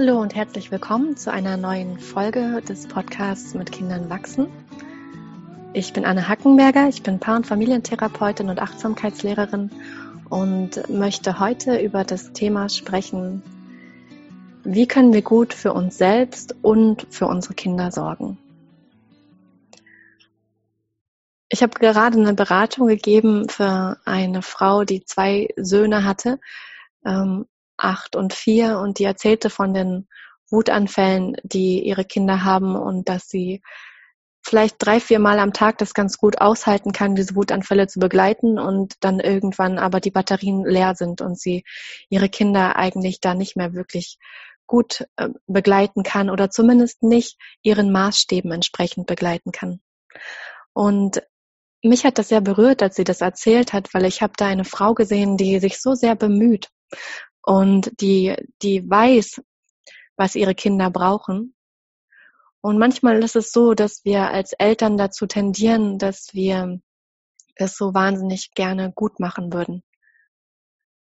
Hallo und herzlich willkommen zu einer neuen Folge des Podcasts mit Kindern wachsen. Ich bin Anne Hackenberger, ich bin Paar- und Familientherapeutin und Achtsamkeitslehrerin und möchte heute über das Thema sprechen, wie können wir gut für uns selbst und für unsere Kinder sorgen. Ich habe gerade eine Beratung gegeben für eine Frau, die zwei Söhne hatte ähm, acht und vier und die erzählte von den Wutanfällen, die ihre Kinder haben und dass sie vielleicht drei, vier Mal am Tag das ganz gut aushalten kann, diese Wutanfälle zu begleiten und dann irgendwann aber die Batterien leer sind und sie ihre Kinder eigentlich da nicht mehr wirklich gut äh, begleiten kann oder zumindest nicht ihren Maßstäben entsprechend begleiten kann. Und mich hat das sehr berührt, als sie das erzählt hat, weil ich habe da eine Frau gesehen, die sich so sehr bemüht und die, die weiß, was ihre Kinder brauchen. Und manchmal ist es so, dass wir als Eltern dazu tendieren, dass wir es so wahnsinnig gerne gut machen würden.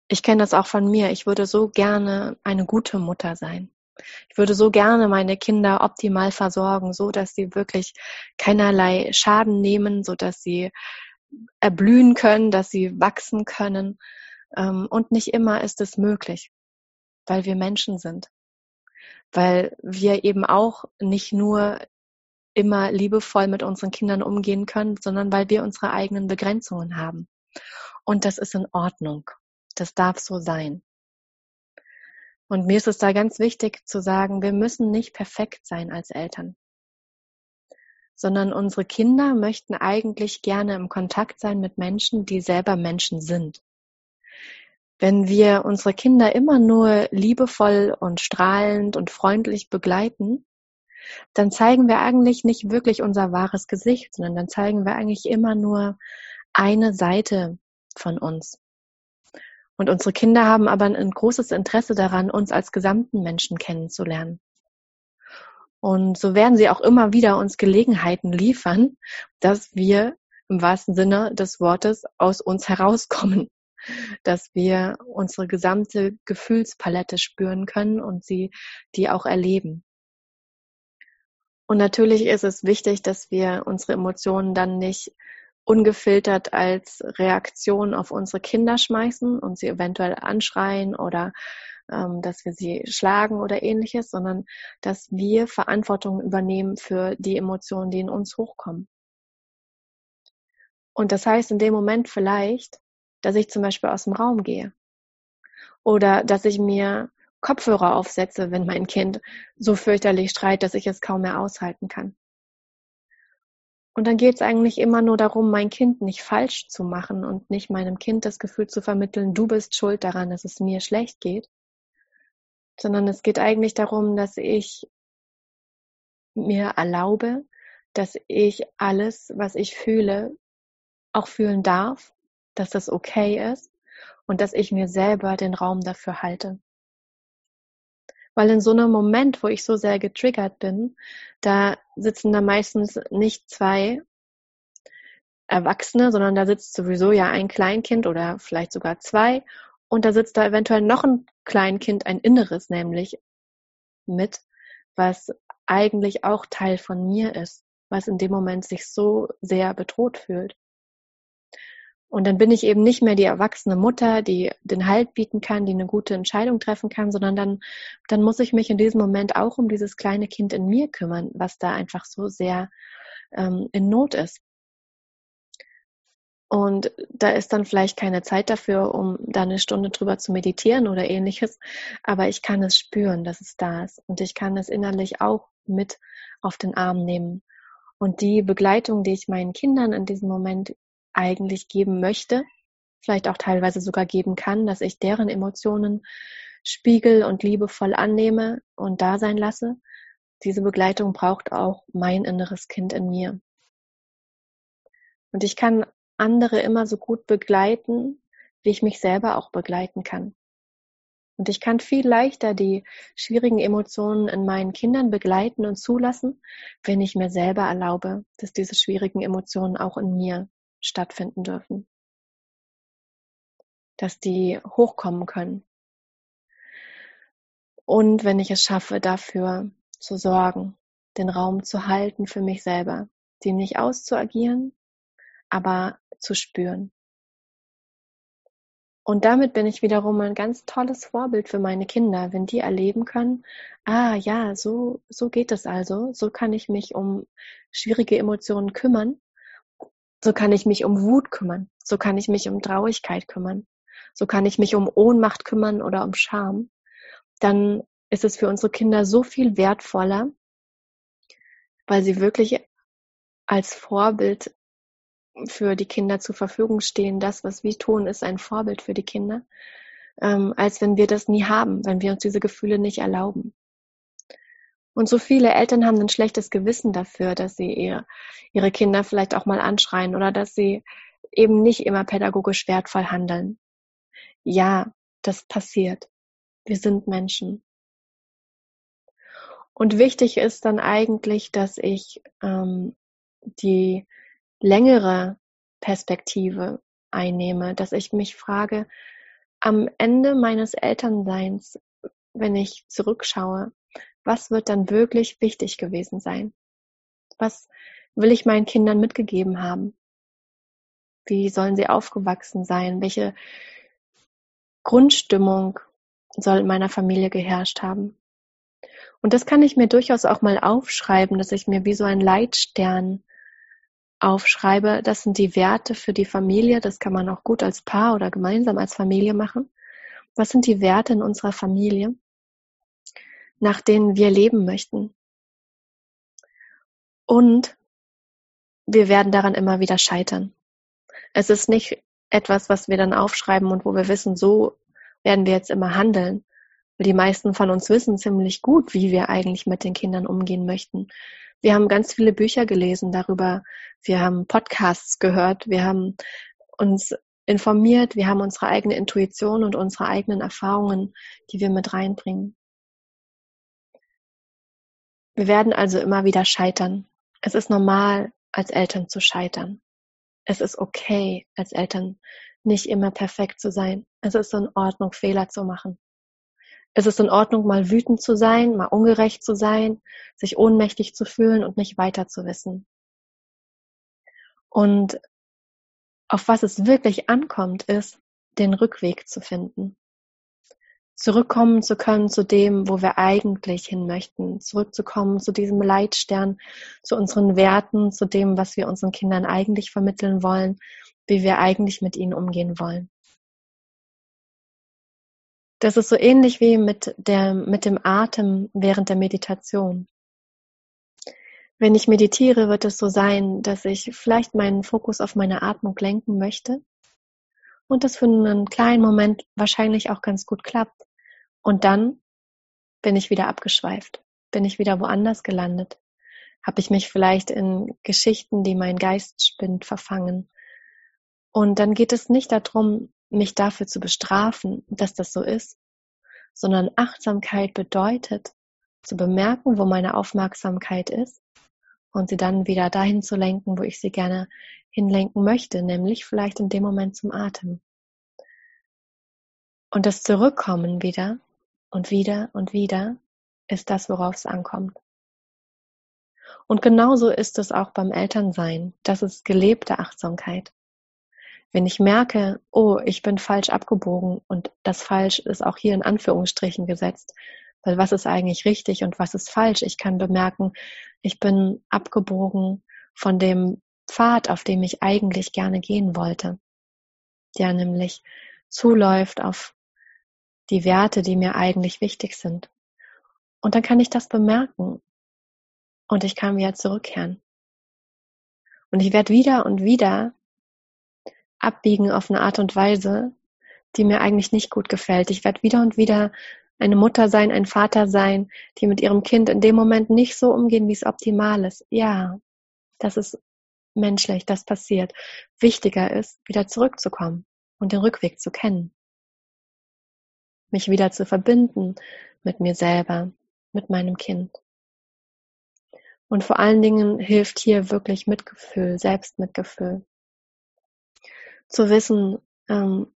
Ich kenne das auch von mir. Ich würde so gerne eine gute Mutter sein. Ich würde so gerne meine Kinder optimal versorgen, so dass sie wirklich keinerlei Schaden nehmen, so dass sie erblühen können, dass sie wachsen können. Ähm, und nicht immer ist es möglich, weil wir Menschen sind. Weil wir eben auch nicht nur immer liebevoll mit unseren Kindern umgehen können, sondern weil wir unsere eigenen Begrenzungen haben. Und das ist in Ordnung. Das darf so sein. Und mir ist es da ganz wichtig zu sagen, wir müssen nicht perfekt sein als Eltern, sondern unsere Kinder möchten eigentlich gerne im Kontakt sein mit Menschen, die selber Menschen sind. Wenn wir unsere Kinder immer nur liebevoll und strahlend und freundlich begleiten, dann zeigen wir eigentlich nicht wirklich unser wahres Gesicht, sondern dann zeigen wir eigentlich immer nur eine Seite von uns. Und unsere Kinder haben aber ein großes Interesse daran, uns als gesamten Menschen kennenzulernen. Und so werden sie auch immer wieder uns Gelegenheiten liefern, dass wir im wahrsten Sinne des Wortes aus uns herauskommen dass wir unsere gesamte Gefühlspalette spüren können und sie die auch erleben. Und natürlich ist es wichtig, dass wir unsere Emotionen dann nicht ungefiltert als Reaktion auf unsere Kinder schmeißen und sie eventuell anschreien oder ähm, dass wir sie schlagen oder ähnliches, sondern dass wir Verantwortung übernehmen für die Emotionen, die in uns hochkommen. Und das heißt in dem Moment vielleicht, dass ich zum Beispiel aus dem Raum gehe. Oder dass ich mir Kopfhörer aufsetze, wenn mein Kind so fürchterlich schreit, dass ich es kaum mehr aushalten kann. Und dann geht es eigentlich immer nur darum, mein Kind nicht falsch zu machen und nicht meinem Kind das Gefühl zu vermitteln, du bist schuld daran, dass es mir schlecht geht, sondern es geht eigentlich darum, dass ich mir erlaube, dass ich alles, was ich fühle, auch fühlen darf dass das okay ist und dass ich mir selber den Raum dafür halte. Weil in so einem Moment, wo ich so sehr getriggert bin, da sitzen da meistens nicht zwei Erwachsene, sondern da sitzt sowieso ja ein Kleinkind oder vielleicht sogar zwei und da sitzt da eventuell noch ein Kleinkind, ein inneres nämlich mit, was eigentlich auch Teil von mir ist, was in dem Moment sich so sehr bedroht fühlt. Und dann bin ich eben nicht mehr die erwachsene Mutter, die den Halt bieten kann, die eine gute Entscheidung treffen kann, sondern dann, dann muss ich mich in diesem Moment auch um dieses kleine Kind in mir kümmern, was da einfach so sehr ähm, in Not ist. Und da ist dann vielleicht keine Zeit dafür, um da eine Stunde drüber zu meditieren oder ähnliches. Aber ich kann es spüren, dass es da ist. Und ich kann es innerlich auch mit auf den Arm nehmen. Und die Begleitung, die ich meinen Kindern in diesem Moment eigentlich geben möchte, vielleicht auch teilweise sogar geben kann, dass ich deren Emotionen spiegel und liebevoll annehme und da sein lasse. Diese Begleitung braucht auch mein inneres Kind in mir. Und ich kann andere immer so gut begleiten, wie ich mich selber auch begleiten kann. Und ich kann viel leichter die schwierigen Emotionen in meinen Kindern begleiten und zulassen, wenn ich mir selber erlaube, dass diese schwierigen Emotionen auch in mir stattfinden dürfen. Dass die hochkommen können. Und wenn ich es schaffe, dafür zu sorgen, den Raum zu halten für mich selber, die nicht auszuagieren, aber zu spüren. Und damit bin ich wiederum ein ganz tolles Vorbild für meine Kinder, wenn die erleben können, ah ja, so, so geht es also, so kann ich mich um schwierige Emotionen kümmern, so kann ich mich um Wut kümmern, so kann ich mich um Traurigkeit kümmern, so kann ich mich um Ohnmacht kümmern oder um Scham, dann ist es für unsere Kinder so viel wertvoller, weil sie wirklich als Vorbild für die Kinder zur Verfügung stehen. Das, was wir tun, ist ein Vorbild für die Kinder, ähm, als wenn wir das nie haben, wenn wir uns diese Gefühle nicht erlauben. Und so viele Eltern haben ein schlechtes Gewissen dafür, dass sie ihr, ihre Kinder vielleicht auch mal anschreien oder dass sie eben nicht immer pädagogisch wertvoll handeln. Ja, das passiert. Wir sind Menschen. Und wichtig ist dann eigentlich, dass ich ähm, die längere Perspektive einnehme, dass ich mich frage, am Ende meines Elternseins, wenn ich zurückschaue, was wird dann wirklich wichtig gewesen sein? Was will ich meinen Kindern mitgegeben haben? Wie sollen sie aufgewachsen sein? Welche Grundstimmung soll in meiner Familie geherrscht haben? Und das kann ich mir durchaus auch mal aufschreiben, dass ich mir wie so ein Leitstern aufschreibe, das sind die Werte für die Familie, das kann man auch gut als Paar oder gemeinsam als Familie machen. Was sind die Werte in unserer Familie, nach denen wir leben möchten? Und wir werden daran immer wieder scheitern. Es ist nicht etwas, was wir dann aufschreiben und wo wir wissen, so werden wir jetzt immer handeln. Die meisten von uns wissen ziemlich gut, wie wir eigentlich mit den Kindern umgehen möchten. Wir haben ganz viele Bücher gelesen darüber. Wir haben Podcasts gehört. Wir haben uns informiert. Wir haben unsere eigene Intuition und unsere eigenen Erfahrungen, die wir mit reinbringen. Wir werden also immer wieder scheitern. Es ist normal, als Eltern zu scheitern. Es ist okay, als Eltern nicht immer perfekt zu sein. Es ist in Ordnung, Fehler zu machen. Es ist in Ordnung, mal wütend zu sein, mal ungerecht zu sein, sich ohnmächtig zu fühlen und nicht weiter zu wissen. Und auf was es wirklich ankommt, ist, den Rückweg zu finden. Zurückkommen zu können zu dem, wo wir eigentlich hin möchten. Zurückzukommen zu diesem Leitstern, zu unseren Werten, zu dem, was wir unseren Kindern eigentlich vermitteln wollen, wie wir eigentlich mit ihnen umgehen wollen. Das ist so ähnlich wie mit, der, mit dem Atem während der Meditation. Wenn ich meditiere, wird es so sein, dass ich vielleicht meinen Fokus auf meine Atmung lenken möchte und das für einen kleinen Moment wahrscheinlich auch ganz gut klappt. Und dann bin ich wieder abgeschweift, bin ich wieder woanders gelandet, habe ich mich vielleicht in Geschichten, die mein Geist spinnt, verfangen. Und dann geht es nicht darum, mich dafür zu bestrafen, dass das so ist, sondern Achtsamkeit bedeutet, zu bemerken, wo meine Aufmerksamkeit ist und sie dann wieder dahin zu lenken, wo ich sie gerne hinlenken möchte, nämlich vielleicht in dem Moment zum Atem. Und das Zurückkommen wieder und wieder und wieder ist das, worauf es ankommt. Und genauso ist es auch beim Elternsein. Das ist gelebte Achtsamkeit. Wenn ich merke, oh, ich bin falsch abgebogen und das falsch ist auch hier in Anführungsstrichen gesetzt, weil was ist eigentlich richtig und was ist falsch? Ich kann bemerken, ich bin abgebogen von dem Pfad, auf dem ich eigentlich gerne gehen wollte, der nämlich zuläuft auf die Werte, die mir eigentlich wichtig sind. Und dann kann ich das bemerken und ich kann wieder zurückkehren. Und ich werde wieder und wieder abbiegen auf eine Art und Weise, die mir eigentlich nicht gut gefällt. Ich werde wieder und wieder eine Mutter sein, ein Vater sein, die mit ihrem Kind in dem Moment nicht so umgehen, wie es optimal ist. Ja, das ist menschlich, das passiert. Wichtiger ist, wieder zurückzukommen und den Rückweg zu kennen. Mich wieder zu verbinden mit mir selber, mit meinem Kind. Und vor allen Dingen hilft hier wirklich Mitgefühl, Selbstmitgefühl zu wissen, ähm,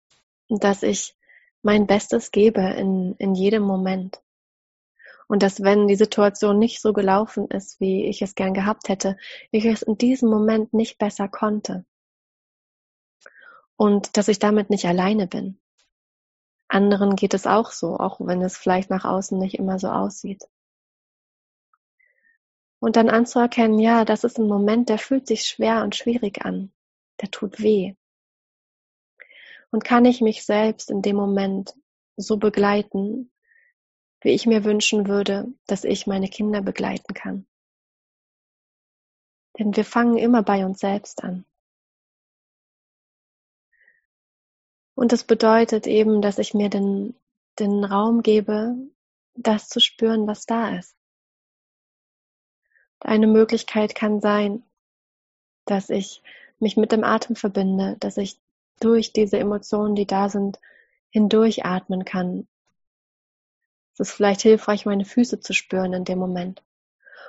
dass ich mein Bestes gebe in, in jedem Moment. Und dass wenn die Situation nicht so gelaufen ist, wie ich es gern gehabt hätte, ich es in diesem Moment nicht besser konnte. Und dass ich damit nicht alleine bin. Anderen geht es auch so, auch wenn es vielleicht nach außen nicht immer so aussieht. Und dann anzuerkennen, ja, das ist ein Moment, der fühlt sich schwer und schwierig an. Der tut weh. Und kann ich mich selbst in dem Moment so begleiten, wie ich mir wünschen würde, dass ich meine Kinder begleiten kann. Denn wir fangen immer bei uns selbst an. Und das bedeutet eben, dass ich mir den, den Raum gebe, das zu spüren, was da ist. Eine Möglichkeit kann sein, dass ich mich mit dem Atem verbinde, dass ich durch diese Emotionen, die da sind, hindurchatmen kann. Es ist vielleicht hilfreich, meine Füße zu spüren in dem Moment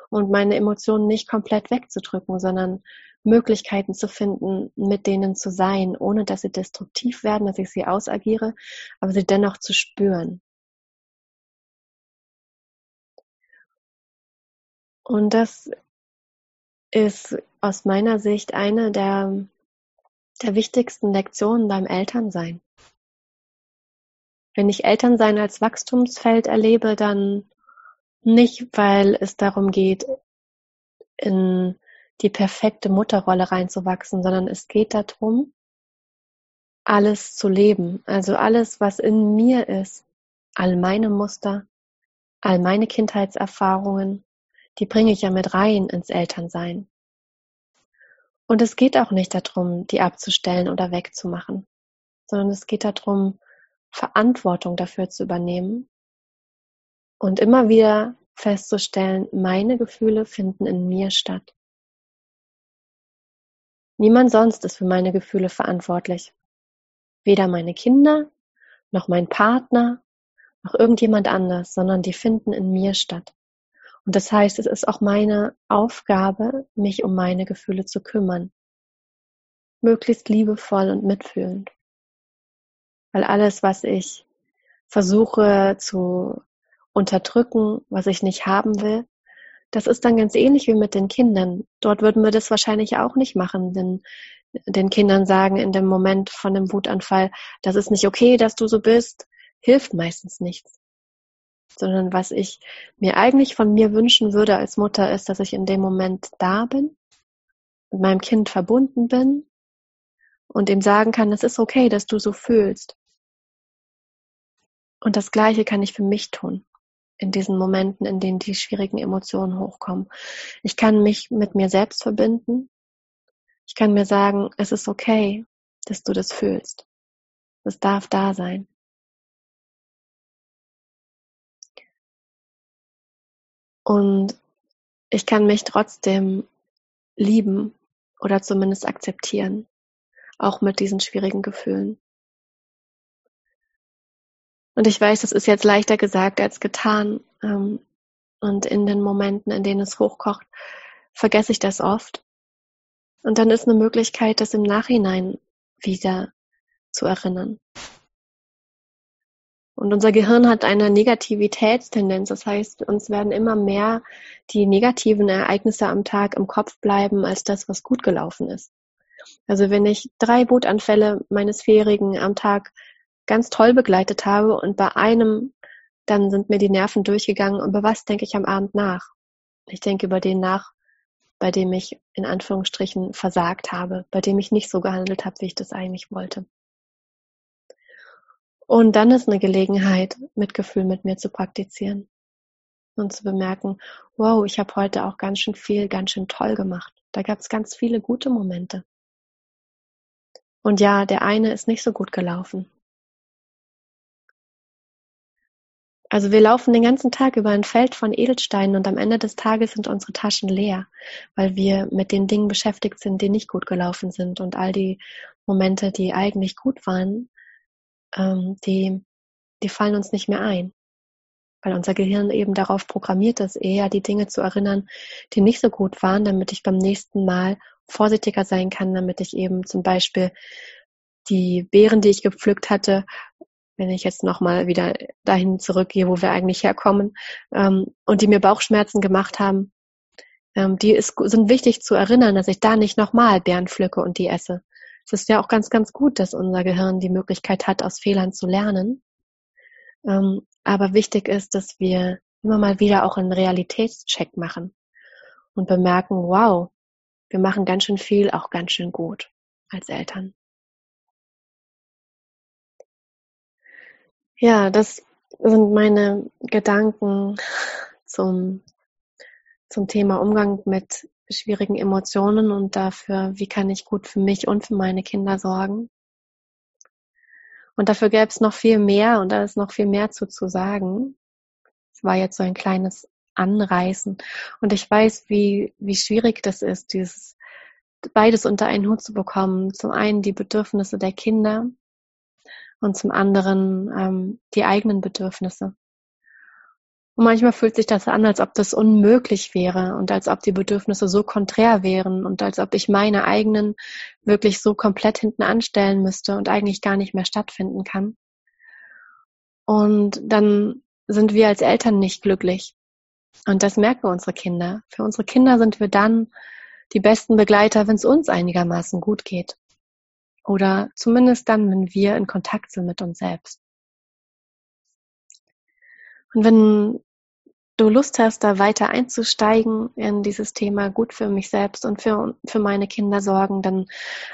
und meine Emotionen nicht komplett wegzudrücken, sondern Möglichkeiten zu finden, mit denen zu sein, ohne dass sie destruktiv werden, dass ich sie ausagiere, aber sie dennoch zu spüren. Und das ist aus meiner Sicht eine der, der wichtigsten Lektionen beim Elternsein. Wenn ich Elternsein als Wachstumsfeld erlebe, dann nicht, weil es darum geht, in die perfekte Mutterrolle reinzuwachsen, sondern es geht darum, alles zu leben. Also alles, was in mir ist, all meine Muster, all meine Kindheitserfahrungen, die bringe ich ja mit rein ins Elternsein. Und es geht auch nicht darum, die abzustellen oder wegzumachen, sondern es geht darum, Verantwortung dafür zu übernehmen und immer wieder festzustellen, meine Gefühle finden in mir statt. Niemand sonst ist für meine Gefühle verantwortlich. Weder meine Kinder, noch mein Partner, noch irgendjemand anders, sondern die finden in mir statt. Und das heißt, es ist auch meine Aufgabe, mich um meine Gefühle zu kümmern. Möglichst liebevoll und mitfühlend. Weil alles, was ich versuche zu unterdrücken, was ich nicht haben will, das ist dann ganz ähnlich wie mit den Kindern. Dort würden wir das wahrscheinlich auch nicht machen, denn den Kindern sagen in dem Moment von dem Wutanfall, das ist nicht okay, dass du so bist, hilft meistens nichts. Sondern was ich mir eigentlich von mir wünschen würde als Mutter ist, dass ich in dem Moment da bin, mit meinem Kind verbunden bin und ihm sagen kann, es ist okay, dass du so fühlst. Und das Gleiche kann ich für mich tun in diesen Momenten, in denen die schwierigen Emotionen hochkommen. Ich kann mich mit mir selbst verbinden. Ich kann mir sagen, es ist okay, dass du das fühlst. Es darf da sein. Und ich kann mich trotzdem lieben oder zumindest akzeptieren, auch mit diesen schwierigen Gefühlen. Und ich weiß, das ist jetzt leichter gesagt als getan. Ähm, und in den Momenten, in denen es hochkocht, vergesse ich das oft. Und dann ist eine Möglichkeit, das im Nachhinein wieder zu erinnern. Und unser Gehirn hat eine Negativitätstendenz. Das heißt, uns werden immer mehr die negativen Ereignisse am Tag im Kopf bleiben, als das, was gut gelaufen ist. Also wenn ich drei Wutanfälle meines Vierjährigen am Tag ganz toll begleitet habe und bei einem, dann sind mir die Nerven durchgegangen und über was denke ich am Abend nach? Ich denke über den nach, bei dem ich in Anführungsstrichen versagt habe, bei dem ich nicht so gehandelt habe, wie ich das eigentlich wollte. Und dann ist eine Gelegenheit, Mitgefühl mit mir zu praktizieren und zu bemerken, wow, ich habe heute auch ganz schön viel, ganz schön toll gemacht. Da gab es ganz viele gute Momente. Und ja, der eine ist nicht so gut gelaufen. Also wir laufen den ganzen Tag über ein Feld von Edelsteinen und am Ende des Tages sind unsere Taschen leer, weil wir mit den Dingen beschäftigt sind, die nicht gut gelaufen sind und all die Momente, die eigentlich gut waren, ähm, die, die fallen uns nicht mehr ein, weil unser Gehirn eben darauf programmiert ist, eher die Dinge zu erinnern, die nicht so gut waren, damit ich beim nächsten Mal vorsichtiger sein kann, damit ich eben zum Beispiel die Beeren, die ich gepflückt hatte, wenn ich jetzt nochmal wieder dahin zurückgehe, wo wir eigentlich herkommen, ähm, und die mir Bauchschmerzen gemacht haben, ähm, die ist, sind wichtig zu erinnern, dass ich da nicht nochmal Beeren pflücke und die esse. Es ist ja auch ganz, ganz gut, dass unser Gehirn die Möglichkeit hat, aus Fehlern zu lernen. Ähm, aber wichtig ist, dass wir immer mal wieder auch einen Realitätscheck machen und bemerken, wow, wir machen ganz schön viel, auch ganz schön gut als Eltern. Ja, das sind meine Gedanken zum, zum Thema Umgang mit schwierigen Emotionen und dafür, wie kann ich gut für mich und für meine Kinder sorgen. Und dafür gäbe es noch viel mehr und da ist noch viel mehr zu, zu sagen. Es war jetzt so ein kleines Anreißen. Und ich weiß, wie, wie schwierig das ist, dieses beides unter einen Hut zu bekommen. Zum einen die Bedürfnisse der Kinder und zum anderen ähm, die eigenen Bedürfnisse. Und manchmal fühlt sich das an, als ob das unmöglich wäre und als ob die Bedürfnisse so konträr wären und als ob ich meine eigenen wirklich so komplett hinten anstellen müsste und eigentlich gar nicht mehr stattfinden kann. Und dann sind wir als Eltern nicht glücklich. Und das merken unsere Kinder. Für unsere Kinder sind wir dann die besten Begleiter, wenn es uns einigermaßen gut geht. Oder zumindest dann, wenn wir in Kontakt sind mit uns selbst. Und wenn du Lust hast, da weiter einzusteigen in dieses Thema gut für mich selbst und für, für meine Kinder sorgen, dann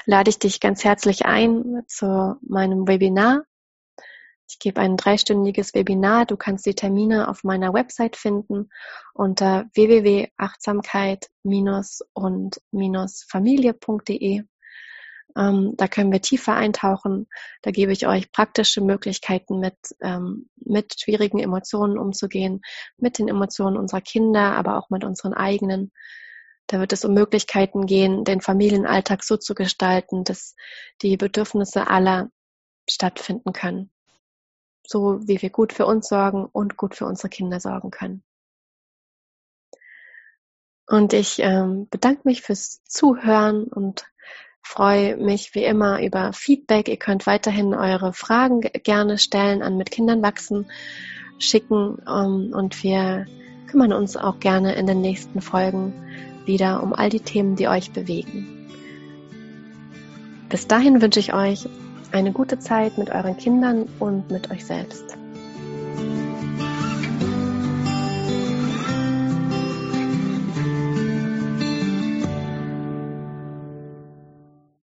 lade ich dich ganz herzlich ein zu meinem Webinar. Ich gebe ein dreistündiges Webinar. Du kannst die Termine auf meiner Website finden unter www.achtsamkeit-und-familie.de. Ähm, da können wir tiefer eintauchen. Da gebe ich euch praktische Möglichkeiten mit, ähm, mit schwierigen Emotionen umzugehen, mit den Emotionen unserer Kinder, aber auch mit unseren eigenen. Da wird es um Möglichkeiten gehen, den Familienalltag so zu gestalten, dass die Bedürfnisse aller stattfinden können. So wie wir gut für uns sorgen und gut für unsere Kinder sorgen können. Und ich ähm, bedanke mich fürs Zuhören und freue mich wie immer über Feedback. Ihr könnt weiterhin eure Fragen gerne stellen an mit Kindern wachsen, schicken ähm, und wir kümmern uns auch gerne in den nächsten Folgen wieder um all die Themen, die euch bewegen. Bis dahin wünsche ich euch eine gute Zeit mit euren Kindern und mit euch selbst.